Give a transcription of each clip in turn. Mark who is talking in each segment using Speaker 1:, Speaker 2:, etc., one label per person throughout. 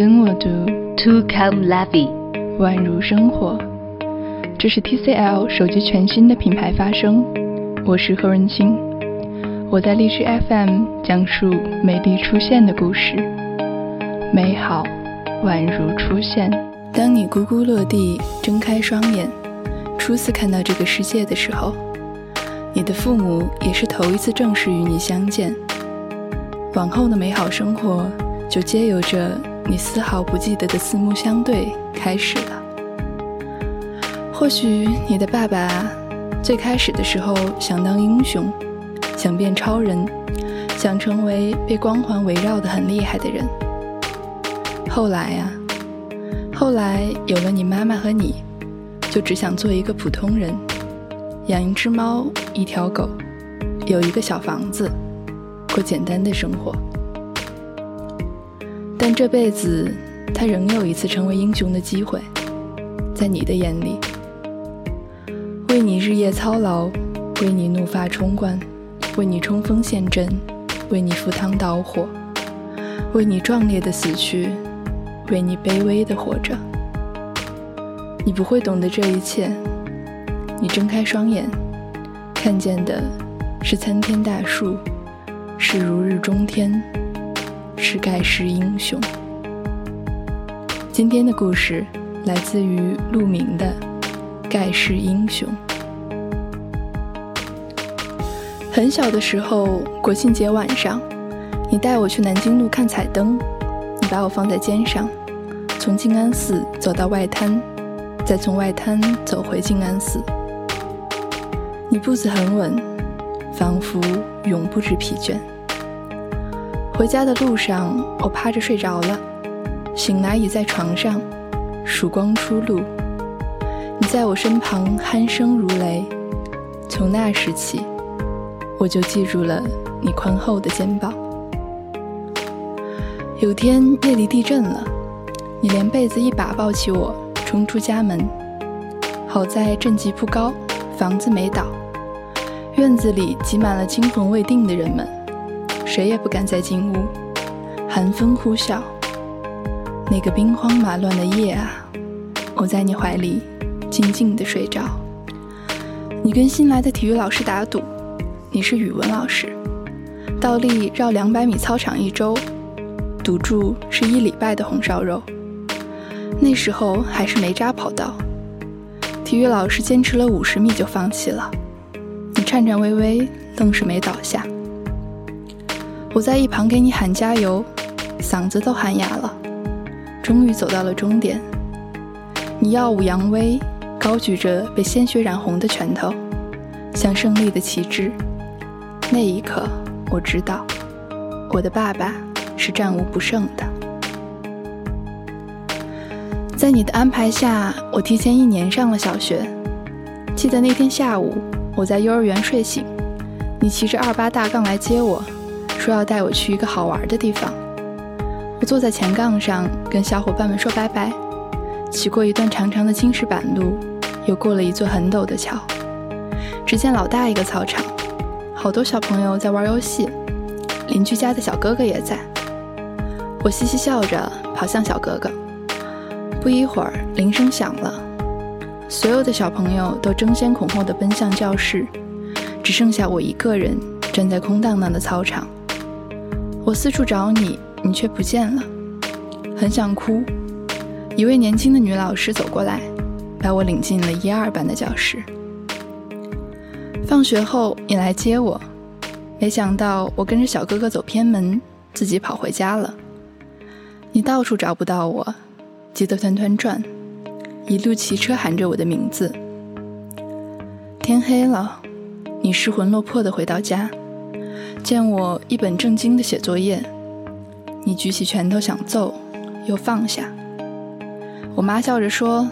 Speaker 1: 跟我读
Speaker 2: To come lovey，
Speaker 1: 宛如生活。这是 TCL 手机全新的品牌发声，我是何润清。我在荔枝 FM 讲述美丽出现的故事，美好宛如出现。当你咕咕落地，睁开双眼，初次看到这个世界的时候，你的父母也是头一次正式与你相见。往后的美好生活，就皆由着你丝毫不记得的四目相对开始了。或许你的爸爸最开始的时候想当英雄，想变超人，想成为被光环围绕的很厉害的人。后来啊。后来有了你妈妈和你，就只想做一个普通人，养一只猫，一条狗，有一个小房子，过简单的生活。但这辈子，他仍有一次成为英雄的机会，在你的眼里，为你日夜操劳，为你怒发冲冠，为你冲锋陷阵，为你赴汤蹈火，为你壮烈的死去。为你卑微的活着，你不会懂得这一切。你睁开双眼，看见的是参天大树，是如日中天，是盖世英雄。今天的故事来自于陆明的《盖世英雄》。很小的时候，国庆节晚上，你带我去南京路看彩灯，你把我放在肩上。从静安寺走到外滩，再从外滩走回静安寺。你步子很稳，仿佛永不知疲倦。回家的路上，我趴着睡着了，醒来已在床上，曙光初露。你在我身旁鼾声如雷，从那时起，我就记住了你宽厚的肩膀。有天夜里地震了。你连被子一把抱起我，冲出家门。好在震级不高，房子没倒。院子里挤满了惊魂未定的人们，谁也不敢再进屋。寒风呼啸，那个兵荒马乱的夜啊，我在你怀里静静地睡着。你跟新来的体育老师打赌，你是语文老师，倒立绕两百米操场一周，赌注是一礼拜的红烧肉。那时候还是煤渣跑道，体育老师坚持了五十米就放弃了，你颤颤巍巍，愣是没倒下。我在一旁给你喊加油，嗓子都喊哑了。终于走到了终点，你耀武扬威，高举着被鲜血染红的拳头，像胜利的旗帜。那一刻，我知道，我的爸爸是战无不胜的。在你的安排下，我提前一年上了小学。记得那天下午，我在幼儿园睡醒，你骑着二八大杠来接我，说要带我去一个好玩的地方。我坐在前杠上，跟小伙伴们说拜拜，骑过一段长长的青石板路，又过了一座很陡的桥。只见老大一个操场，好多小朋友在玩游戏，邻居家的小哥哥也在。我嘻嘻笑着跑向小哥哥。不一会儿，铃声响了，所有的小朋友都争先恐后地奔向教室，只剩下我一个人站在空荡荡的操场。我四处找你，你却不见了，很想哭。一位年轻的女老师走过来，把我领进了一二班的教室。放学后，你来接我，没想到我跟着小哥哥走偏门，自己跑回家了。你到处找不到我。急得团团转，一路骑车喊着我的名字。天黑了，你失魂落魄的回到家，见我一本正经地写作业，你举起拳头想揍，又放下。我妈笑着说：“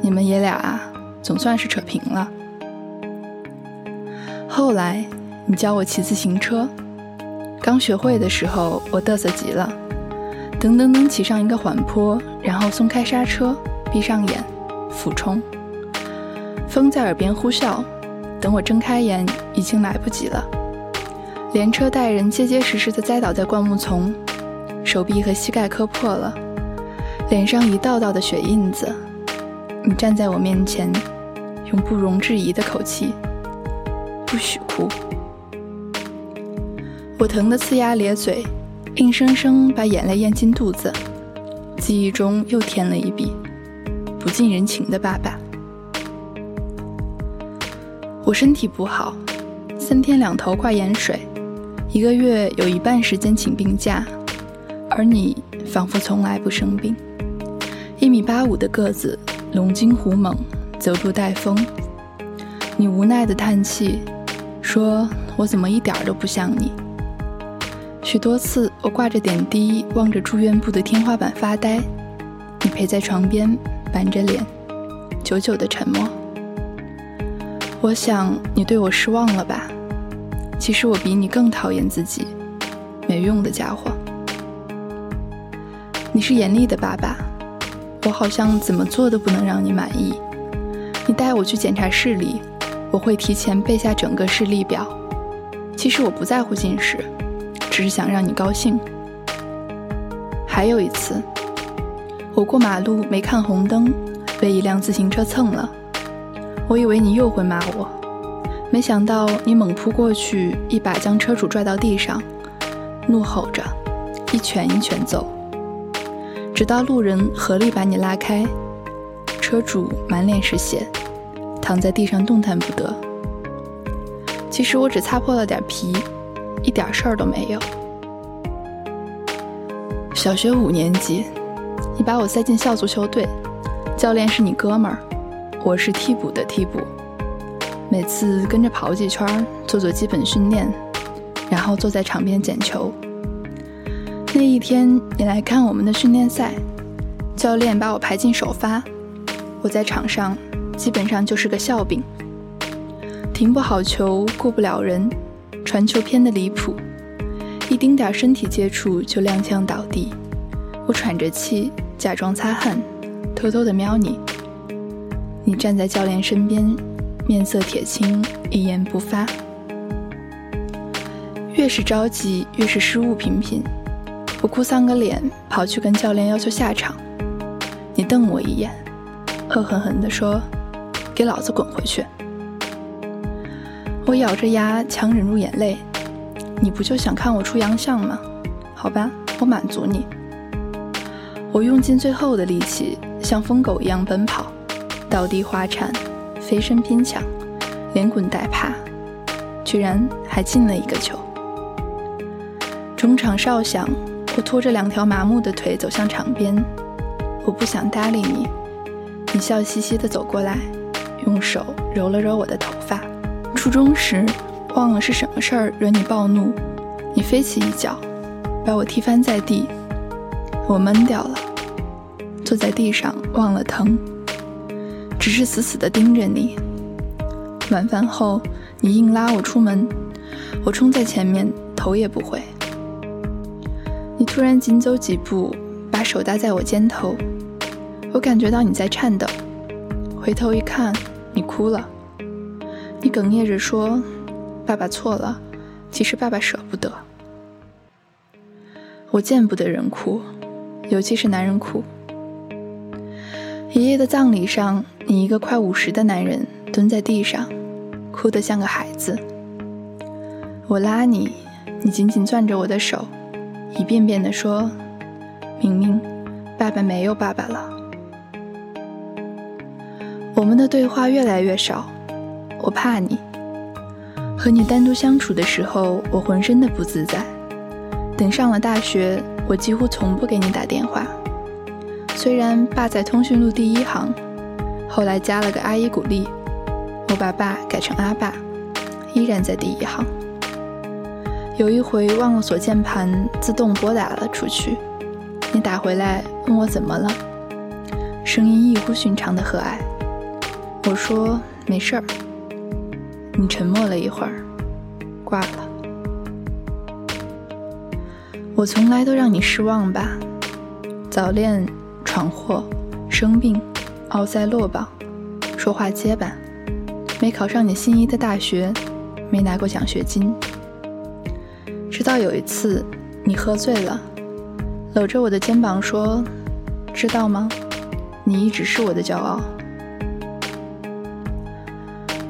Speaker 1: 你们爷俩啊，总算是扯平了。”后来你教我骑自行车，刚学会的时候我嘚瑟极了。噔噔噔，骑上一个缓坡，然后松开刹车，闭上眼，俯冲。风在耳边呼啸，等我睁开眼，已经来不及了。连车带人结结实实地栽倒在灌木丛，手臂和膝盖磕破了，脸上一道道的血印子。你站在我面前，用不容置疑的口气：“不许哭。”我疼得呲牙咧嘴，硬生生把眼泪咽进肚子。记忆中又添了一笔不近人情的爸爸。我身体不好，三天两头挂盐水，一个月有一半时间请病假，而你仿佛从来不生病。一米八五的个子，龙精虎猛，走路带风。你无奈的叹气，说我怎么一点都不像你。许多次，我挂着点滴，望着住院部的天花板发呆。你陪在床边，板着脸，久久的沉默。我想你对我失望了吧？其实我比你更讨厌自己，没用的家伙。你是严厉的爸爸，我好像怎么做都不能让你满意。你带我去检查视力，我会提前背下整个视力表。其实我不在乎近视，只是想让你高兴。还有一次，我过马路没看红灯，被一辆自行车蹭了。我以为你又会骂我，没想到你猛扑过去，一把将车主拽到地上，怒吼着，一拳一拳揍，直到路人合力把你拉开。车主满脸是血，躺在地上动弹不得。其实我只擦破了点皮，一点事儿都没有。小学五年级，你把我塞进校足球队，教练是你哥们儿。我是替补的替补，每次跟着跑几圈，做做基本训练，然后坐在场边捡球。那一天你来看我们的训练赛，教练把我排进首发，我在场上基本上就是个笑柄，停不好球，过不了人，传球偏的离谱，一丁点身体接触就踉跄倒地，我喘着气假装擦汗，偷偷的瞄你。你站在教练身边，面色铁青，一言不发。越是着急，越是失误频频。我哭丧个脸，跑去跟教练要求下场。你瞪我一眼，恶狠狠地说：“给老子滚回去！”我咬着牙，强忍住眼泪。你不就想看我出洋相吗？好吧，我满足你。我用尽最后的力气，像疯狗一样奔跑。倒地滑铲，飞身拼抢，连滚带爬，居然还进了一个球。中场哨响，我拖着两条麻木的腿走向场边。我不想搭理你，你笑嘻嘻地走过来，用手揉了揉我的头发。初中时，忘了是什么事儿惹你暴怒，你飞起一脚，把我踢翻在地。我闷掉了，坐在地上忘了疼。只是死死地盯着你。晚饭后，你硬拉我出门，我冲在前面，头也不回。你突然紧走几步，把手搭在我肩头，我感觉到你在颤抖。回头一看，你哭了。你哽咽着说：“爸爸错了，其实爸爸舍不得。”我见不得人哭，尤其是男人哭。爷爷的葬礼上，你一个快五十的男人蹲在地上，哭得像个孩子。我拉你，你紧紧攥着我的手，一遍遍地说：“明明，爸爸没有爸爸了。”我们的对话越来越少，我怕你。和你单独相处的时候，我浑身的不自在。等上了大学，我几乎从不给你打电话。虽然爸在通讯录第一行，后来加了个阿依古丽，我把爸改成阿爸，依然在第一行。有一回忘了锁键盘，自动拨打了出去，你打回来问我怎么了，声音异乎寻常的和蔼。我说没事儿。你沉默了一会儿，挂了。我从来都让你失望吧，早恋。闯祸，生病，奥赛落榜，说话结巴，没考上你心仪的大学，没拿过奖学金。直到有一次，你喝醉了，搂着我的肩膀说：“知道吗？你一直是我的骄傲。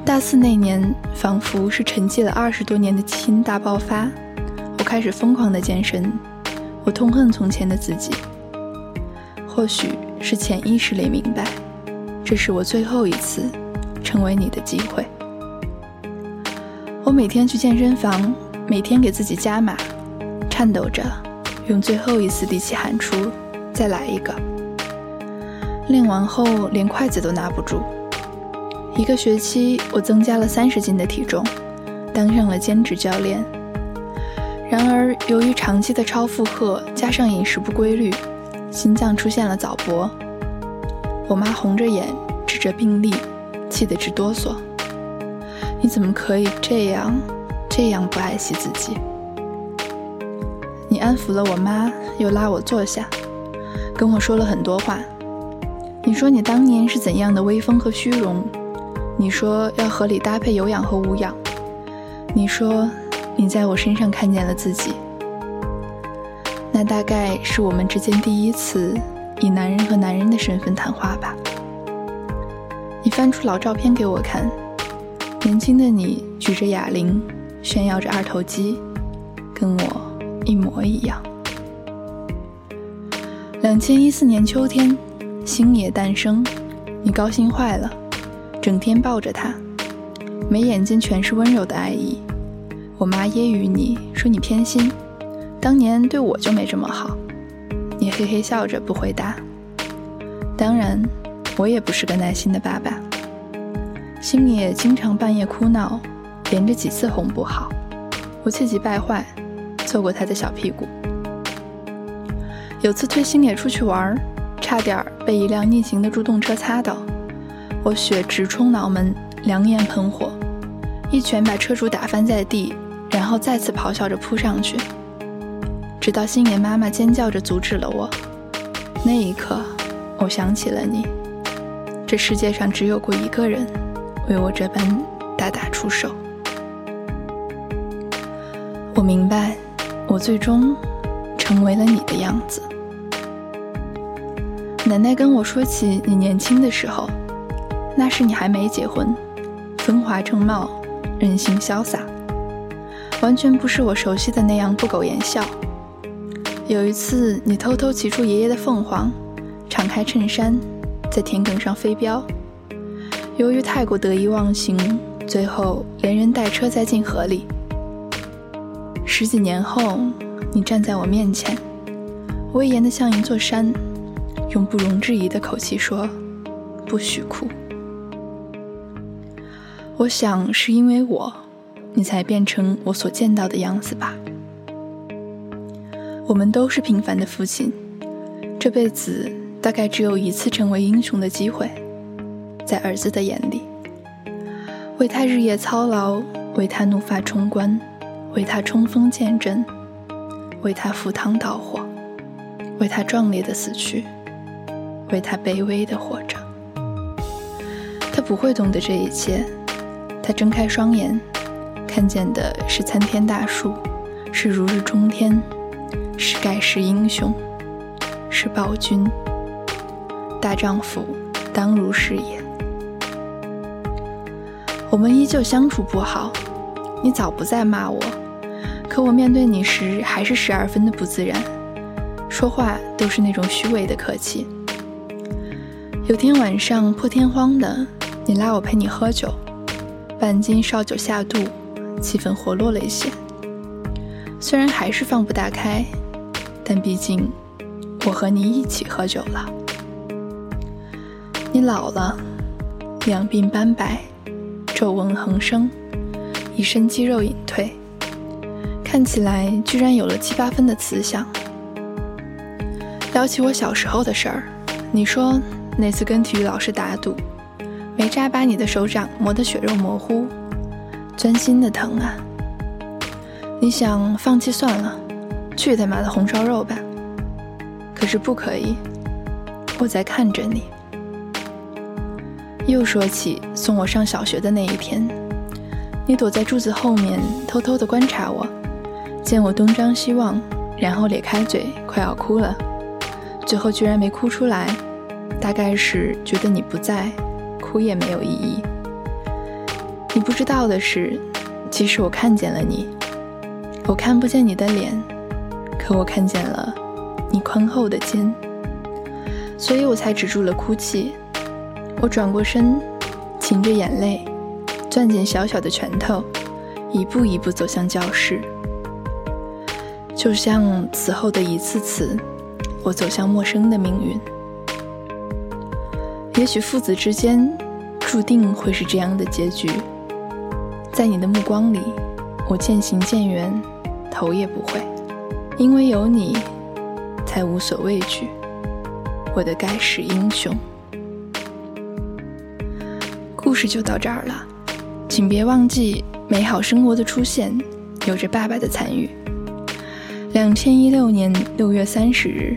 Speaker 1: 大四那年，仿佛是沉寂了二十多年的基因大爆发，我开始疯狂的健身。我痛恨从前的自己，或许是潜意识里明白，这是我最后一次成为你的机会。我每天去健身房，每天给自己加码，颤抖着，用最后一丝力气喊出：“再来一个。”练完后连筷子都拿不住。一个学期，我增加了三十斤的体重，当上了兼职教练。然而，由于长期的超负荷加上饮食不规律，心脏出现了早搏。我妈红着眼指着病历，气得直哆嗦：“你怎么可以这样，这样不爱惜自己？”你安抚了我妈，又拉我坐下，跟我说了很多话。你说你当年是怎样的威风和虚荣？你说要合理搭配有氧和无氧。你说你在我身上看见了自己。那大概是我们之间第一次以男人和男人的身份谈话吧。你翻出老照片给我看，年轻的你举着哑铃，炫耀着二头肌，跟我一模一样。两千一四年秋天，星野诞生，你高兴坏了。整天抱着他，眉眼间全是温柔的爱意。我妈揶揄你说你偏心，当年对我就没这么好。嘿嘿笑着不回答。当然，我也不是个耐心的爸爸。星野经常半夜哭闹，连着几次哄不好，我气急败坏，揍过他的小屁股。有次推星野出去玩，差点被一辆逆行的助动车擦到。我血直冲脑门，两眼喷火，一拳把车主打翻在地，然后再次咆哮着扑上去，直到星野妈妈尖叫着阻止了我。那一刻，我想起了你。这世界上只有过一个人，为我这般大打出手。我明白，我最终成为了你的样子。奶奶跟我说起你年轻的时候。那时你还没结婚，风华正茂，任性潇洒，完全不是我熟悉的那样不苟言笑。有一次，你偷偷骑出爷爷的凤凰，敞开衬衫，在田埂上飞镖。由于太过得意忘形，最后连人带车栽进河里。十几年后，你站在我面前，威严的像一座山，用不容置疑的口气说：“不许哭。”我想是因为我，你才变成我所见到的样子吧。我们都是平凡的父亲，这辈子大概只有一次成为英雄的机会，在儿子的眼里，为他日夜操劳，为他怒发冲冠，为他冲锋陷阵，为他赴汤蹈火，为他壮烈的死去，为他卑微的活着。他不会懂得这一切。他睁开双眼，看见的是参天大树，是如日中天，是盖世英雄，是暴君。大丈夫当如是也。我们依旧相处不好，你早不再骂我，可我面对你时还是十二分的不自然，说话都是那种虚伪的客气。有天晚上破天荒的，你拉我陪你喝酒。半斤烧酒下肚，气氛活络了一些。虽然还是放不大开，但毕竟我和你一起喝酒了。你老了，两鬓斑白，皱纹横生，一身肌肉隐退，看起来居然有了七八分的慈祥。聊起我小时候的事儿，你说那次跟体育老师打赌。没扎把你的手掌磨得血肉模糊，钻心的疼啊！你想放弃算了，去他妈的红烧肉吧！可是不可以，我在看着你。又说起送我上小学的那一天，你躲在柱子后面偷偷地观察我，见我东张西望，然后咧开嘴，快要哭了，最后居然没哭出来，大概是觉得你不在，哭也没有意义。你不知道的是，其实我看见了你，我看不见你的脸，可我看见了你宽厚的肩，所以我才止住了哭泣。我转过身，噙着眼泪，攥紧小小的拳头，一步一步走向教室。就像此后的一次次，我走向陌生的命运。也许父子之间注定会是这样的结局。在你的目光里，我渐行渐远，头也不回，因为有你，才无所畏惧。我的盖世英雄。故事就到这儿了，请别忘记，美好生活的出现有着爸爸的参与。两千一六年六月三十日，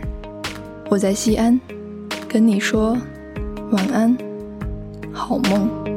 Speaker 1: 我在西安，跟你说晚安，好梦。